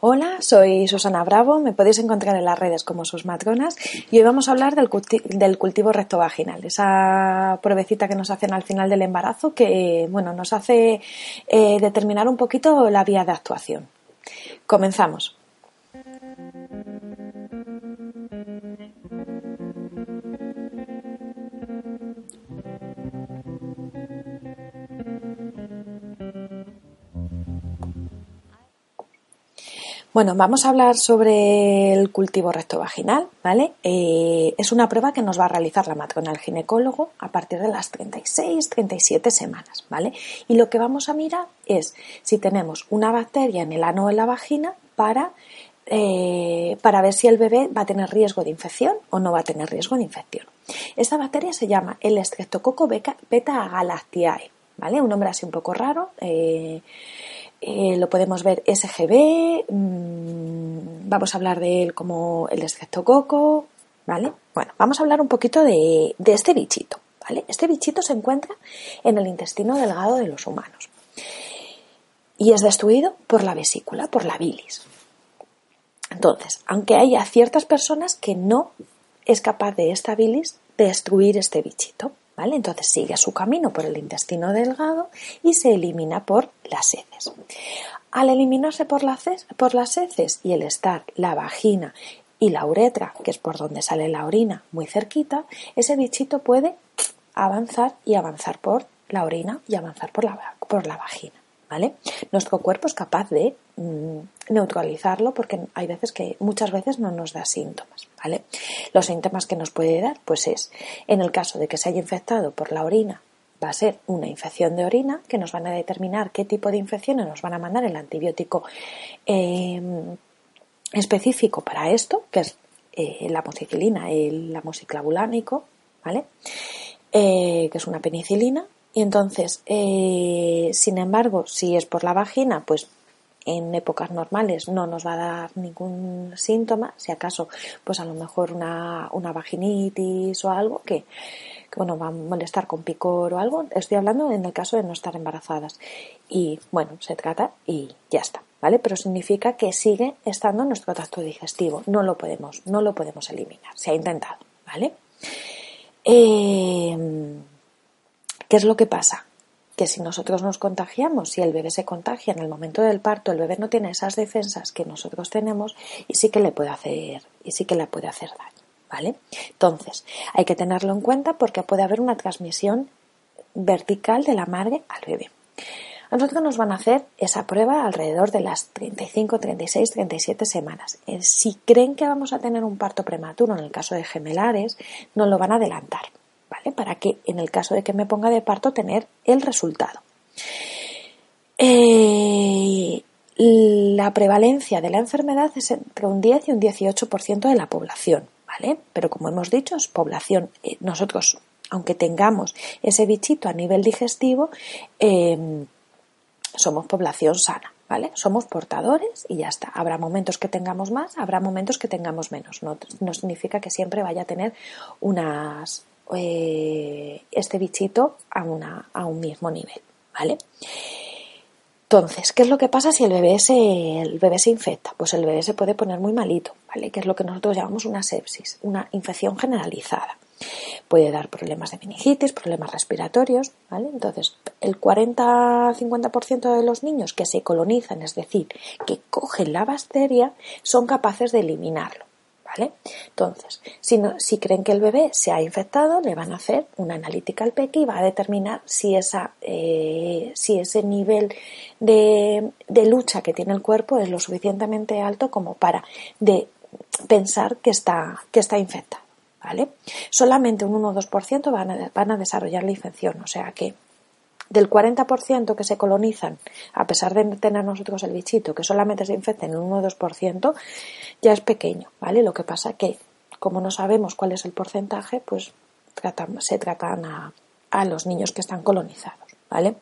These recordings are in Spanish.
Hola, soy Susana Bravo, me podéis encontrar en las redes como sus matronas y hoy vamos a hablar del, cultivo rectovaginal, esa pruebecita que nos hacen al final del embarazo que bueno, nos hace eh, determinar un poquito la vía de actuación. Comenzamos. Bueno, vamos a hablar sobre el cultivo rectovaginal, ¿vale? Eh, es una prueba que nos va a realizar la matrona el ginecólogo a partir de las 36, 37 semanas, ¿vale? Y lo que vamos a mirar es si tenemos una bacteria en el ano o en la vagina para, eh, para ver si el bebé va a tener riesgo de infección o no va a tener riesgo de infección. Esta bacteria se llama el Streptococcus beta-galactiae, ¿vale? Un nombre así un poco raro. Eh, eh, lo podemos ver SGB, mm, vamos a hablar de él como el coco, ¿vale? Bueno, vamos a hablar un poquito de, de este bichito, ¿vale? Este bichito se encuentra en el intestino delgado de los humanos y es destruido por la vesícula, por la bilis. Entonces, aunque haya ciertas personas que no es capaz de esta bilis destruir este bichito, entonces sigue su camino por el intestino delgado y se elimina por las heces. Al eliminarse por las, por las heces y el estar la vagina y la uretra, que es por donde sale la orina, muy cerquita, ese bichito puede avanzar y avanzar por la orina y avanzar por la, por la vagina. Nuestro cuerpo es capaz de mm, neutralizarlo porque hay veces que muchas veces no nos da síntomas, ¿vale? Los síntomas que nos puede dar, pues es, en el caso de que se haya infectado por la orina, va a ser una infección de orina que nos van a determinar qué tipo de infecciones nos van a mandar el antibiótico em, específico para esto, que es eh, la amoxicilina, el amoxiclavulánico, ¿vale? Eh, que es una penicilina, y entonces, eh, sin embargo, si es por la vagina, pues en épocas normales no nos va a dar ningún síntoma, si acaso, pues a lo mejor una, una vaginitis o algo que, bueno, va a molestar con picor o algo. Estoy hablando en el caso de no estar embarazadas. Y bueno, se trata y ya está, ¿vale? Pero significa que sigue estando nuestro tracto digestivo. No lo podemos, no lo podemos eliminar. Se ha intentado, ¿vale? Eh, ¿Qué es lo que pasa? Que si nosotros nos contagiamos, si el bebé se contagia en el momento del parto, el bebé no tiene esas defensas que nosotros tenemos y sí que le puede hacer, y sí que le puede hacer daño. ¿Vale? Entonces, hay que tenerlo en cuenta porque puede haber una transmisión vertical de la madre al bebé. A nosotros nos van a hacer esa prueba alrededor de las 35, 36, 37 semanas. Eh, si creen que vamos a tener un parto prematuro, en el caso de gemelares, nos lo van a adelantar. Para que en el caso de que me ponga de parto tener el resultado. Eh, la prevalencia de la enfermedad es entre un 10 y un 18% de la población, ¿vale? Pero como hemos dicho, es población. Eh, nosotros, aunque tengamos ese bichito a nivel digestivo, eh, somos población sana, ¿vale? Somos portadores y ya está. Habrá momentos que tengamos más, habrá momentos que tengamos menos. No, no significa que siempre vaya a tener unas, eh, este bichito a, una, a un mismo nivel, ¿vale? Entonces, ¿qué es lo que pasa si el bebé, se, el bebé se infecta? Pues el bebé se puede poner muy malito, ¿vale? Que es lo que nosotros llamamos una sepsis, una infección generalizada. Puede dar problemas de meningitis, problemas respiratorios, ¿vale? Entonces, el 40-50% de los niños que se colonizan, es decir, que cogen la bacteria, son capaces de eliminarlo. Entonces, si, creen que el bebé se ha infectado, le van a hacer una analítica al peque y va a determinar si, eh, ese nivel de, lucha que tiene el cuerpo es lo suficientemente alto como para pensar que está, infectado, ¿vale? Solamente un 1 o 2% van van a desarrollar la infección, o sea que del 40% que se colonizan, a pesar de tener nosotros el bichito, que solamente se infecten en un 1 o 2%, ya es pequeño, ¿vale? Lo que pasa que, como no sabemos cuál es el porcentaje, pues se tratan a, los niños que están colonizados, ¿vale?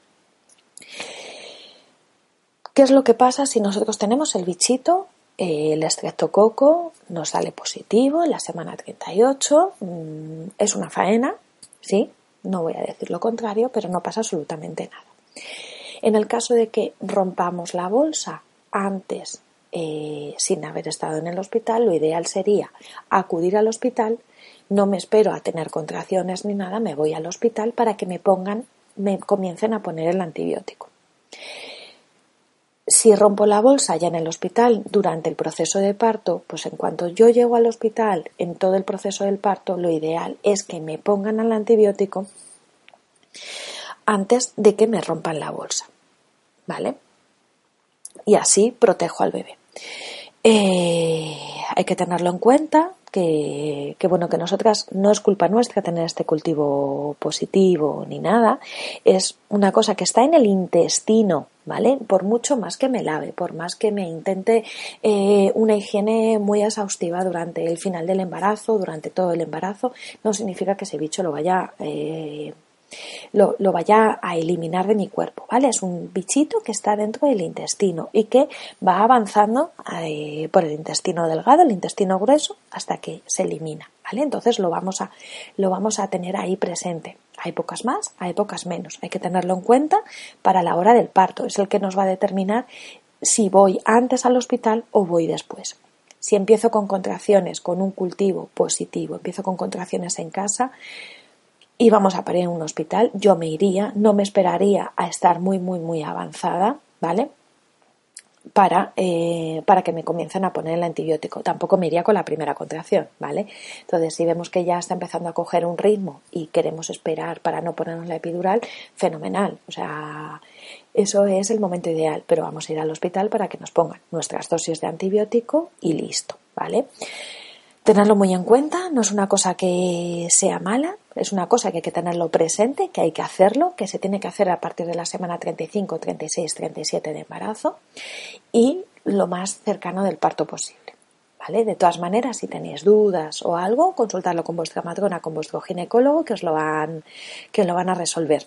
¿Qué es lo que pasa si nosotros tenemos el bichito, eh, el estreptococo nos sale positivo en la semana 38? Mm, es una faena, ¿sí? No voy a decir lo contrario, pero no pasa absolutamente nada. En el caso de que rompamos la bolsa antes, eh, sin haber estado en el hospital, lo ideal sería acudir al hospital, no me espero a tener contracciones ni nada, me voy al hospital para que me pongan, me comiencen a poner el antibiótico. Si rompo la bolsa ya en el hospital durante el proceso de parto, pues en cuanto yo llego al hospital en todo el proceso del parto, lo ideal es que me pongan el antibiótico antes de que me rompan la bolsa. ¿Vale? Y así protejo al bebé. Eh, hay que tenerlo en cuenta que, bueno, que nosotras no es culpa nuestra tener este cultivo positivo ni nada, es una cosa que está en el intestino, ¿vale? Por mucho más que me lave, por más que me intente eh, una higiene muy exhaustiva durante el final del embarazo, durante todo el embarazo, no significa que ese bicho lo vaya eh, lo, vaya a eliminar de mi cuerpo, ¿vale? Es un bichito que está dentro del intestino y que va avanzando eh, por el intestino delgado, el intestino grueso, hasta que se elimina, ¿vale? Entonces lo vamos a, lo vamos a tener ahí presente. Hay pocas más, hay pocas menos. Hay que tenerlo en cuenta para la hora del parto. Es el que nos va a determinar si voy antes al hospital o voy después. Si empiezo con contracciones, con un cultivo positivo, empiezo con contracciones en casa, y vamos a parir en un hospital, yo me iría, no me esperaría a estar muy, muy, muy avanzada, ¿vale? Para, eh, para que me comiencen a poner el antibiótico. Tampoco me iría con la primera contracción, ¿vale? Entonces, si vemos que ya está empezando a coger un ritmo y queremos esperar para no ponernos la epidural, fenomenal. O sea, eso es el momento ideal, pero vamos a ir al hospital para que nos pongan nuestras dosis de antibiótico y listo, ¿vale? Tenerlo muy en cuenta, no es una cosa que sea mala, es una cosa que hay que tenerlo presente, que hay que hacerlo, que se tiene que hacer a partir de la semana 35, 36, 37 de embarazo y lo más cercano del parto posible. ¿Vale? De todas maneras, si tenéis dudas o algo, consultarlo con vuestra matrona, con vuestro ginecólogo, que os lo que lo van a resolver.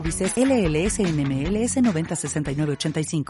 Services LLS NMLS 906985.